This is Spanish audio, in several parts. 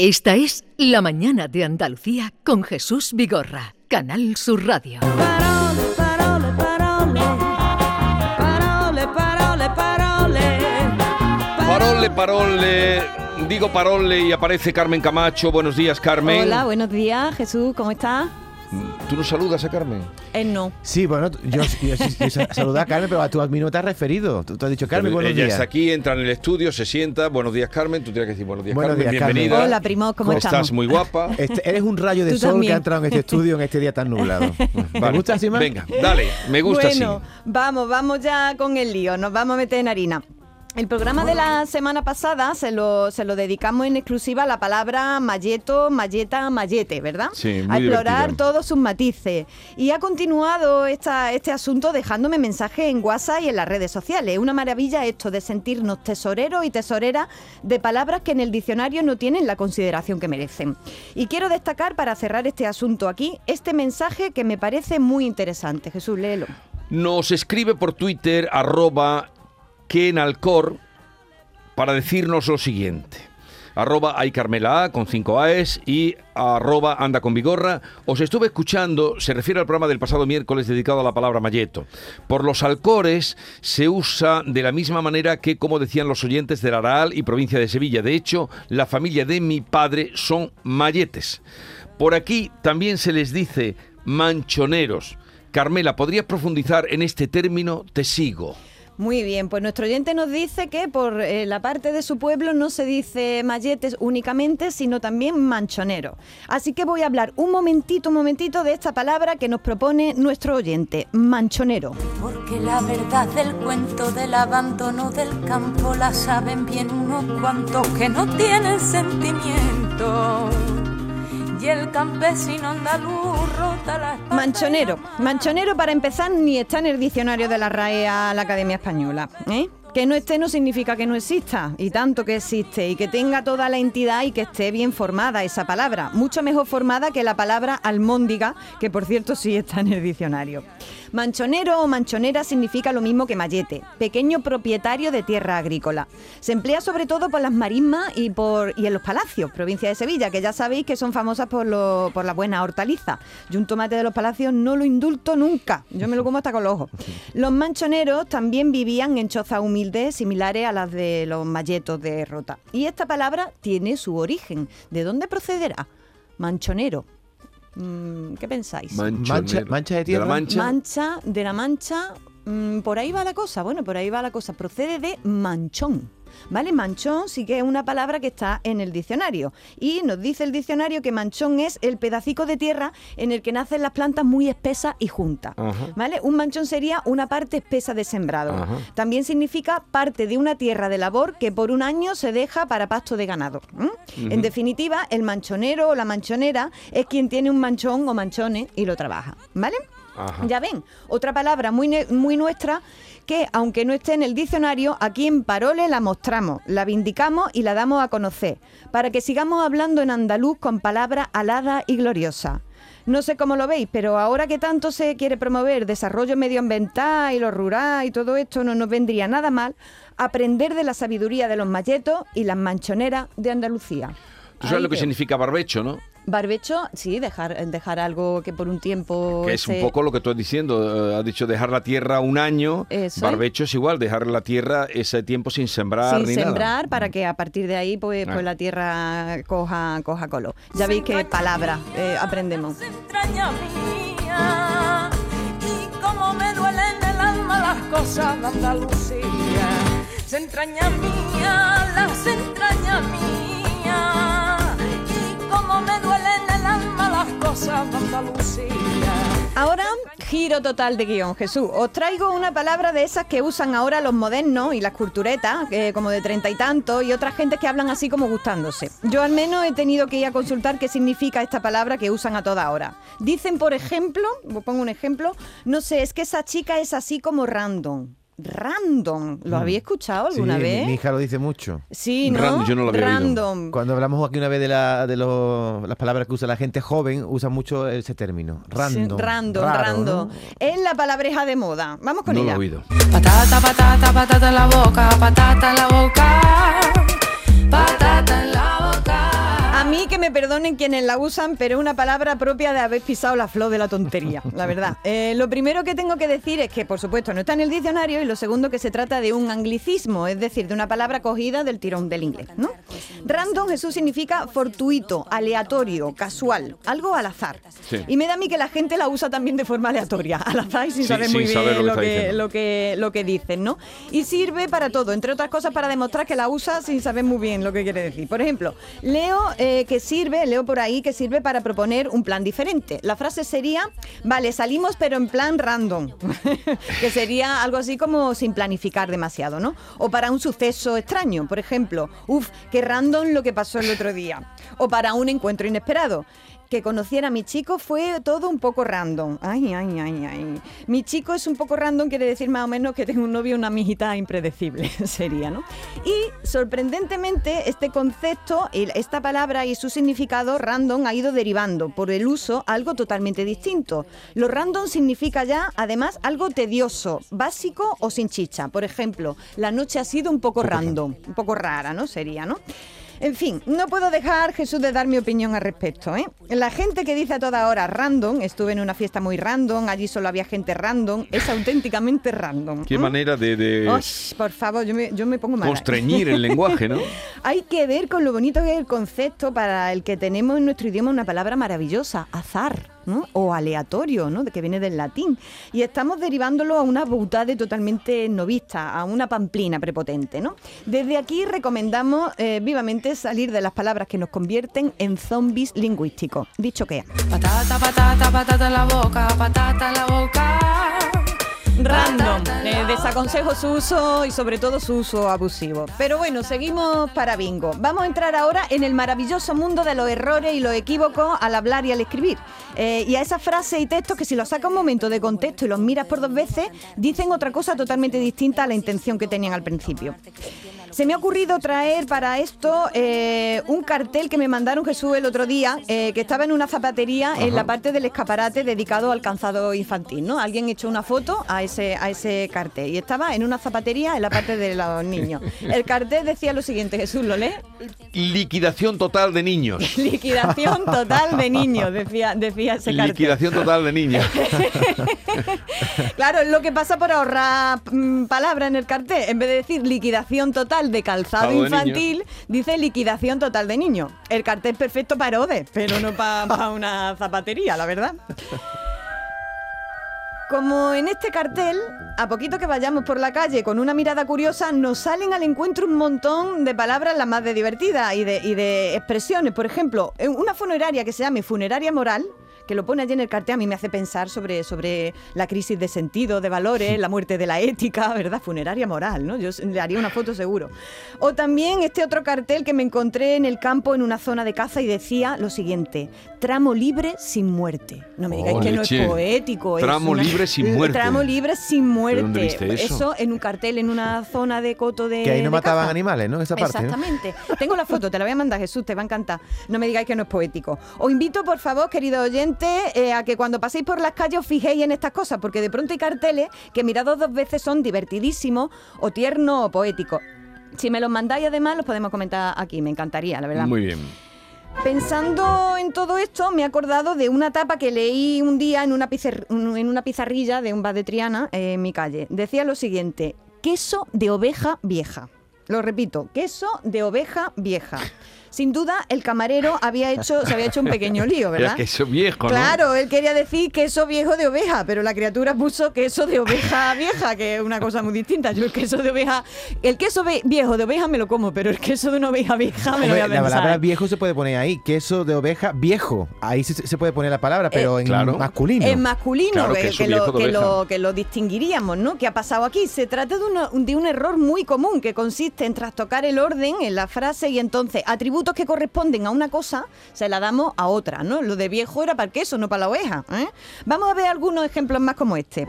Esta es La Mañana de Andalucía con Jesús Vigorra, Canal Sur Radio. Parole, parole, parole. Parole, parole, parole. Parole, parole, digo parole y aparece Carmen Camacho. Buenos días, Carmen. Hola, buenos días, Jesús, ¿cómo estás? ¿Tú nos saludas a Carmen? Él no. Sí, bueno, yo, yo, yo- yo saludé a Carmen, pero tú a mí no te has referido. Tú, tú has dicho, Carmen, buenos Ella días. está aquí, entra en el estudio, se sienta. Buenos días, Carmen. Tú tienes que decir buenos días, Buenos Carmen. días, Carmen. Bienvenida. Hola, primo, ¿cómo Estás estamos? muy guapa. Este- eres un rayo de sol también. que ha entrado en este estudio en este día tan nublado. ¿Te Vale, gusta así más? Venga, dale, me gusta bueno, así. vamos, vamos ya con el lío, nos vamos a meter en harina. El programa de la semana pasada se lo, se lo dedicamos en exclusiva a la palabra malleto, malleta, mallete, ¿verdad? Sí, muy A explorar divertido. todos sus matices. Y ha continuado esta, este asunto dejándome mensajes en WhatsApp y en las redes sociales. Una maravilla esto de sentirnos tesoreros y tesoreras de palabras que en el diccionario no tienen la consideración que merecen. Y quiero destacar, para cerrar este asunto aquí, este mensaje que me parece muy interesante. Jesús, léelo. Nos escribe por Twitter, arroba Kenalcor, para decirnos lo siguiente. Arroba hay Carmela A con 5 A's y arroba anda con vigorra. Os estuve escuchando, se refiere al programa del pasado miércoles dedicado a la palabra malleto. Por los alcores se usa de la misma manera que como decían los oyentes del Araal y provincia de Sevilla. De hecho, la familia de mi padre son malletes. Por aquí también se les dice manchoneros. Carmela, ¿podrías profundizar en este término? Te sigo. Muy bien, pues nuestro oyente nos dice que por eh, la parte de su pueblo no se dice malletes únicamente, sino también manchonero. Así que voy a hablar un momentito, un momentito de esta palabra que nos propone nuestro oyente, manchonero. Porque la verdad del cuento del abandono del campo la saben bien unos cuantos que no tienen sentimiento. Y el campesino andaluz rota la Manchonero. Manchonero para empezar ni está en el diccionario de la RAE a la Academia Española. ¿eh? Que no esté no significa que no exista, y tanto que existe, y que tenga toda la entidad y que esté bien formada esa palabra. Mucho mejor formada que la palabra almóndiga, que por cierto sí está en el diccionario. Manchonero o manchonera significa lo mismo que mallete, pequeño propietario de tierra agrícola. Se emplea sobre todo por las marismas y, por, y en los palacios, provincia de Sevilla, que ya sabéis que son famosas por, lo- por la buena hortaliza. Yo un tomate de los palacios no lo indulto nunca, yo me lo como hasta con los ojos. Los manchoneros también vivían en chozas humildes similares a las de los malletos de Rota. Y esta palabra tiene su origen. ¿De dónde procederá? Manchonero. Mm, ¿Qué pensáis? Manchonero. mancha de la tierra. mancha. Mancha, de la mancha, mm, por ahí va la cosa. Bueno, por ahí va la cosa. Procede de manchón. ¿Vale? Manchón sí que es una palabra que está en el diccionario. Y nos dice el diccionario que manchón es el pedacico de tierra en el que nacen las plantas muy espesas y juntas. Ajá. ¿Vale? Un manchón sería una parte espesa de sembrado. Ajá. También significa parte de una tierra de labor que por un año se deja para pasto de ganado. En definitiva, el manchonero o la manchonera es quien tiene un manchón o manchones y lo trabaja. ¿Vale? Ajá. Ya ven, otra palabra muy, muy nuestra que, aunque no esté en el diccionario, aquí en Parole la mostramos, la vindicamos y la damos a conocer, para que sigamos hablando en andaluz con palabras aladas y gloriosas. No sé cómo lo veis, pero ahora que tanto se quiere promover desarrollo medioambiental y lo rural y todo esto, no nos vendría nada mal aprender de la sabiduría de los malletos y las manchoneras de Andalucía. Tú sabes Ahí lo que significa barbecho, ¿no? Barbecho, sí, dejar, dejar algo que por un tiempo... Que es un poco lo que tú has diciendo. eh, has dicho dejar la tierra un año. Eso es. barbecho es igual, dejar la tierra ese tiempo sin sembrar sin ni sembrar nada. Mm. para que a partir de ahí pues, pues Ah. la tierra coja, coja color. Ya veis qué palabras eh, aprendemos. Las entrañas mías, y cómo me duelen en el alma las cosas de Andalucía. Se entrañas mías, las entrañas mías, Ahora, giro total de guion, Jesús. Os traigo una palabra de esas que usan ahora los modernos y las culturetas, eh, como de treinta y tantos, y otras gentes que hablan así como gustándose. Yo al menos he tenido que ir a consultar qué significa esta palabra que usan a toda hora. Dicen, por ejemplo, pongo un ejemplo, no sé, es que esa chica es así como random. Random. ¿Lo habéis escuchado Sí, alguna mi- vez? Mi, hija lo dice mucho. Sí, ¿no? Random, yo no lo había oído. Random. Cuando hablamos aquí una vez de, la, de los- las palabras que usa la gente joven, usa mucho ese término. Sí, Random. random, raro, random. ¿no? Es la palabreja de moda. Vamos con No lo ella. he oído. Patata, patata, patata en la boca, patata en la boca, patata en la boca. A mí que me perdonen quienes la usan, pero es una palabra propia de haber pisado la flor de la tontería, la verdad. Eh, lo primero que tengo que decir es que, por supuesto, no está en el diccionario y lo segundo que se trata de un anglicismo, es decir, de una palabra cogida del tirón del inglés, ¿no? Random, Jesús, significa fortuito, aleatorio, casual, algo al azar. Sí. Y me da a mí que la gente la usa también de forma aleatoria, al azar y sin Sí, saber sin muy bien saber lo que lo, que, lo, que, lo que dicen, ¿no? Y sirve para todo, entre otras cosas para demostrar que la usa sin saber muy bien lo que quiere decir. Por ejemplo, leo eh, que sirve, leo por ahí que sirve para proponer un plan diferente. La frase sería, vale, salimos pero en plan random, que sería algo así como sin planificar demasiado, ¿no? O para un suceso extraño, por ejemplo, uff, qué random lo que pasó el otro día. O para un encuentro inesperado. Que conociera a mi chico fue todo un poco random. Ay, ay, ay, ay. Mi chico es un poco random, quiere decir más o menos que tengo un novio una amiguita impredecible, sería, ¿no? Y sorprendentemente, este concepto, esta palabra y su significado random ha ido derivando por el uso a algo totalmente distinto. Lo random significa ya, además, algo tedioso, básico o sin chicha. Por ejemplo, la noche ha sido un poco random, un poco rara, ¿no? Sería, ¿no? En fin, no puedo dejar, Jesús, de dar mi opinión al respecto. ¿eh? La gente que dice a toda hora random, estuve en una fiesta muy random, allí solo había gente random, es auténticamente random. Qué ¿eh? manera de, de Osh, por favor, yo me, yo me pongo mal. constreñir el lenguaje, ¿no? Hay que ver con lo bonito que es el concepto para el que tenemos en nuestro idioma una palabra maravillosa, azar. ¿no? o aleatorio, ¿no? de que viene del latín. Y estamos derivándolo a una boutade totalmente novista, a una pamplina prepotente. ¿no? Desde aquí recomendamos eh, vivamente salir de las palabras que nos convierten en zombies lingüísticos. Dicho que Patata, patata, patata en la boca, patata en la boca. Random. Eh, desaconsejo su uso y sobre todo su uso abusivo. Pero bueno, seguimos para bingo. Vamos a entrar ahora en el maravilloso mundo de los errores y los equívocos al hablar y al escribir. Eh, y a esas frases y textos que si los sacas un momento de contexto y los miras por dos veces, dicen otra cosa totalmente distinta a la intención que tenían al principio. Se me ha ocurrido traer para esto eh, un cartel que me mandaron Jesús el otro día, eh, que estaba en una zapatería en la parte del escaparate dedicado al calzado infantil, ¿no? Alguien echó una foto a ese, a ese cartel y estaba en una zapatería en la parte de los niños. El cartel decía lo siguiente, Jesús, ¿lo lee? Liquidación total de niños. Liquidación total de niños, decía, decía ese cartel. Liquidación total de niños. Claro, es lo que pasa por ahorrar mm, palabra en el cartel. En vez de decir liquidación total de calzado de infantil, dice liquidación total de niño. El cartel perfecto para Herodes, pero no para una zapatería, la verdad. Como en este cartel, a poquito que vayamos por la calle con una mirada curiosa, nos salen al encuentro un montón de palabras las más de divertidas y de, y de expresiones. Por ejemplo, una funeraria que se llame funeraria moral, que lo pone allí en el cartel, a mí me hace pensar sobre, sobre la crisis de sentido, de valores, la muerte de la ética, ¿verdad? Funeraria moral, ¿no? Yo le haría una foto seguro. O también este otro cartel que me encontré en el campo en una zona de caza y decía lo siguiente, tramo libre sin muerte. No me digáis Oh, que no leche. es poético. es Tramo una- libre sin muerte. Tramo libre sin muerte. dónde viste eso? en un cartel en una zona de coto de Que ahí no mataban caza. animales, ¿no? Esa parte, ¿no? Exactamente. Tengo la foto, te la voy a mandar, Jesús, te va a encantar. No me digáis que no es poético. Os invito, por favor, queridos eh, a que cuando paséis por las calles os fijéis en estas cosas, porque de pronto hay carteles que mirados dos veces son divertidísimos o tiernos o poéticos. Si me los mandáis además, los podemos comentar aquí, me encantaría, la verdad. Muy bien. Pensando en todo esto, me he acordado de una tapa que leí un día en una, pizar- en una pizarrilla de un bar de Triana eh, en mi calle. Decía lo siguiente, queso de oveja vieja. Lo repito, queso de oveja vieja. Sin duda, el camarero había hecho, se había hecho un pequeño lío, ¿verdad? Era queso viejo, ¿no? Claro, él quería decir queso viejo de oveja, pero la criatura puso queso de oveja vieja, que es una cosa muy distinta. Yo el queso de oveja, el queso viejo de oveja me lo como, pero el queso de una oveja vieja me lo voy a Hombre, la pensar. palabra viejo se puede poner ahí, queso de oveja viejo. Ahí sí se, se puede poner la palabra, pero en claro. masculino. En masculino, Claro, que, queso que lo, que, lo, que lo distinguiríamos, ¿no? ¿Qué ha pasado aquí? Se trata de, una- de un error muy común que consiste en trastocar el orden en la frase y entonces atributos que corresponden a una cosa se la damos a otra, ¿no? Lo de viejo era para el queso, no para la oveja. ¿eh? Vamos a ver algunos ejemplos más como este.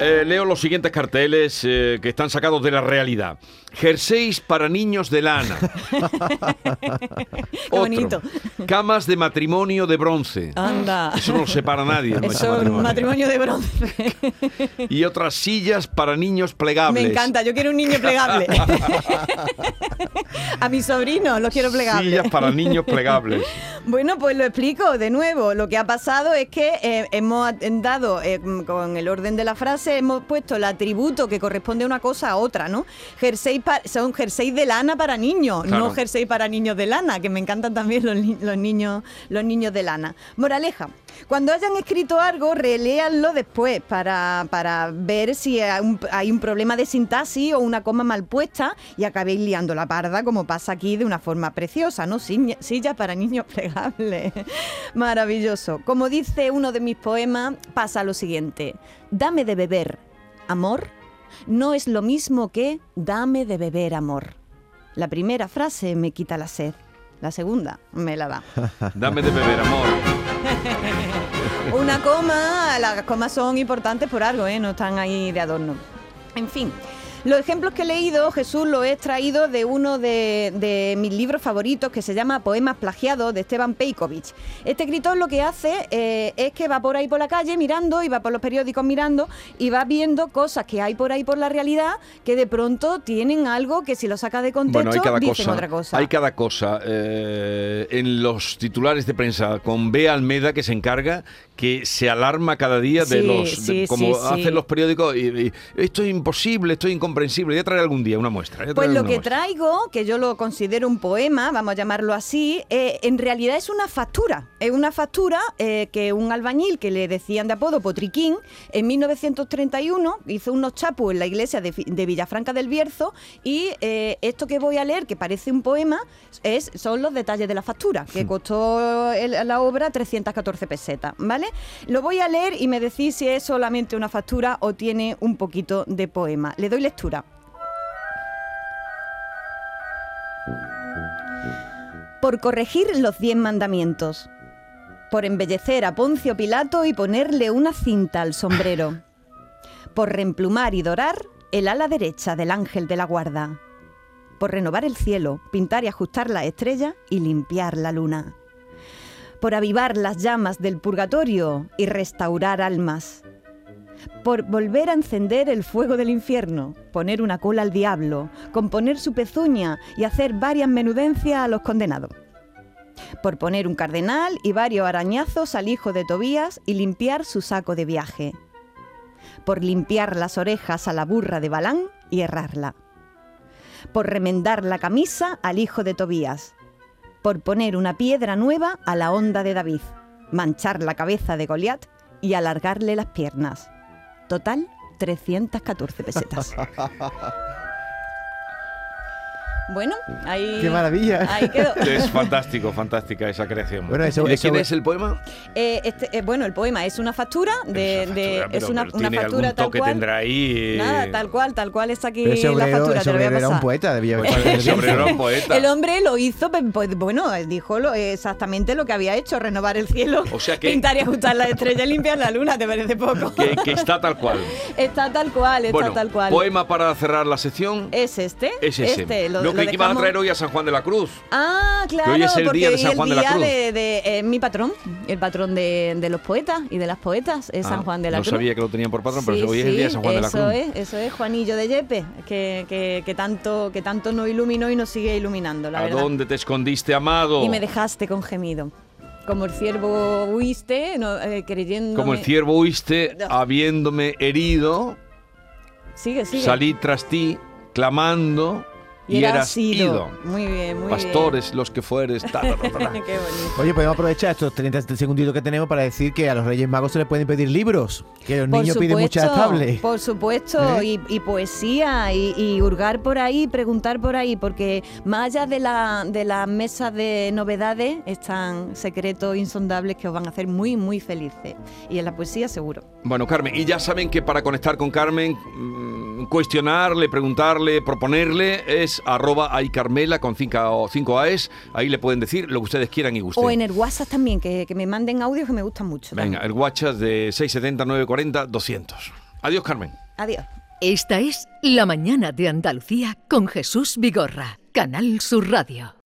Eh, leo los siguientes carteles eh, que están sacados de la realidad. Jerseys para niños de lana. Qué bonito. Camas de matrimonio de bronce. Anda. Eso no lo separa nadie. Eso matrimonio de bronce. Y otras sillas para niños plegables. Me encanta, yo quiero un niño plegable. A mi sobrino lo quiero plegable. Sillas para niños plegables. Bueno, pues lo explico de nuevo. Lo que ha pasado es que eh, hemos dado, con el orden de la frase, hemos puesto el atributo que corresponde a una cosa a otra, ¿no? Jersey pa- son jersey de lana para niños, Claro. no jersey para niños de lana, que me encantan también los niños, los niños de lana. Moraleja, cuando hayan escrito algo, reléanlo después para, para ver si hay un, hay un problema de sintaxis o una coma mal puesta y acabéis liando la parda, como pasa aquí de una forma preciosa, ¿no? Silla silla para niños plegables. Maravilloso. Como dice uno de mis poemas, pasa lo siguiente. Dame de beber, amor, no es lo mismo que dame de beber, amor. La primera frase me quita la sed. La segunda me la da. Dame de beber, amor. Una coma, las comas son importantes por algo, ¿eh? no están ahí de adorno. En fin. Los ejemplos que he leído, Jesús, los he extraído de uno de, de mis libros favoritos que se llama Poemas plagiados de Esteban Peikovich. Este escritor lo que hace eh, es que va por ahí por la calle mirando y va por los periódicos mirando y va viendo cosas que hay por ahí por la realidad que de pronto tienen algo que si lo saca de contexto Bueno, hay cada dicen cosa. otra cosa. Hay cada cosa. eh, en los titulares de prensa con B. Almeda que se encarga, que se alarma cada día de Sí, los. sí, de- como sí. hacen los periódicos. Y, y, esto es imposible, esto es incomprensible. Voy a traer algún día una muestra. Pues lo que muestra. traigo, que yo lo considero un poema, vamos a llamarlo así, eh, en realidad es una factura. Es una factura eh, que un albañil que le decían de apodo Potriquín, en 1931 hizo unos chapus en la iglesia de, Villafranca del Bierzo y eh, esto que voy a leer, que parece un poema, es, son los detalles de la factura, que costó el- la obra 314 pesetas, ¿vale? Lo voy a leer y me decís si es solamente una factura o tiene un poquito de poema. Le doy lectura. Por corregir los diez mandamientos, por embellecer a Poncio Pilato y ponerle una cinta al sombrero, por reemplumar y dorar el ala derecha del ángel de la guarda, por renovar el cielo, pintar y ajustar la estrella y limpiar la luna, por avivar las llamas del purgatorio y restaurar almas, por volver a encender el fuego del infierno, poner una cola al diablo, componer su pezuña y hacer varias menudencias a los condenados. Por poner un cardenal y varios arañazos al hijo de Tobías y limpiar su saco de viaje. Por limpiar las orejas a la burra de Balán y errarla. Por remendar la camisa al hijo de Tobías. Por poner una piedra nueva a la onda de David. Manchar la cabeza de Goliat y alargarle las piernas. Total, 314 pesetas. Bueno, ahí. ¡Qué maravilla! Ahí quedó. Es fantástico, fantástica esa creación. Bueno, eso- ¿Y de eso- quién es el poema? Eh, este, eh, bueno, el poema es una factura de, Esa de- factura, es pero- una, pero una tiene factura algún tal toque cual. tendrá ahí. eh, Nada, tal cual, tal cual está aquí la factura. ese te lo voy a obrero era un poeta, debía Ese hombre era un poeta. El hombre lo hizo, pe- pues, bueno, dijo lo- exactamente lo que había hecho, renovar el cielo, O sea que- pintar y ajustar la estrella y limpiar la luna, ¿te parece poco? Que, que está tal cual. Está tal cual, está bueno, tal cual. poema para cerrar la sección. ¿Es este? es ese. Este, lo, lo, que lo ibas a traer hoy a San Juan de la Cruz. Ah, claro, hoy es el día de San Juan de la Cruz. de, de- eh, mi patrón, el patrón de, de los poetas y de las poetas, es Ah, San Juan de la no Cruz. sabía que lo tenían por patrón, pero Sí, hoy es el día de San Juan de la eso Cruz. Es, eso es Juanillo de Yepe, que, que- que tanto, que tanto nos iluminó y nos sigue iluminando, la ¿A verdad. dónde te escondiste, amado? Y me dejaste con gemido. Como el ciervo huiste, no, eh, creyéndome... Como el ciervo huiste, No. habiéndome herido, Sigue, sigue. salí tras ti, clamando, y, eras ido. Muy bien, muy Pastores, los que fueres. ta, ta, ta, ta, ta. bien. Qué bonito. Oye, podemos aprovechar estos 30 segunditos que tenemos para decir que a los Reyes Magos se les pueden pedir libros, que los Por niños piden muchas supuesto, tablets. Por supuesto, ¿Eh? y, y poesía, y, y hurgar por ahí, preguntar por ahí, porque más allá de, la, de las mesas de novedades están secretos insondables que os van a hacer muy, muy felices. Y en la poesía seguro. Bueno, Carmen, y ya saben que para conectar con Carmen, mm, cuestionarle, preguntarle, proponerle, es arroba aycarmela con 5 cinco A's. Ahí le pueden decir lo que ustedes quieran y gusten. O en el WhatsApp también, que, que me manden audios que me gustan mucho. Venga, también. el WhatsApp de 670 940 200. Adiós, Carmen. Adiós. Esta es La mañana de Andalucía con Jesús Vigorra, Canal Sur Radio.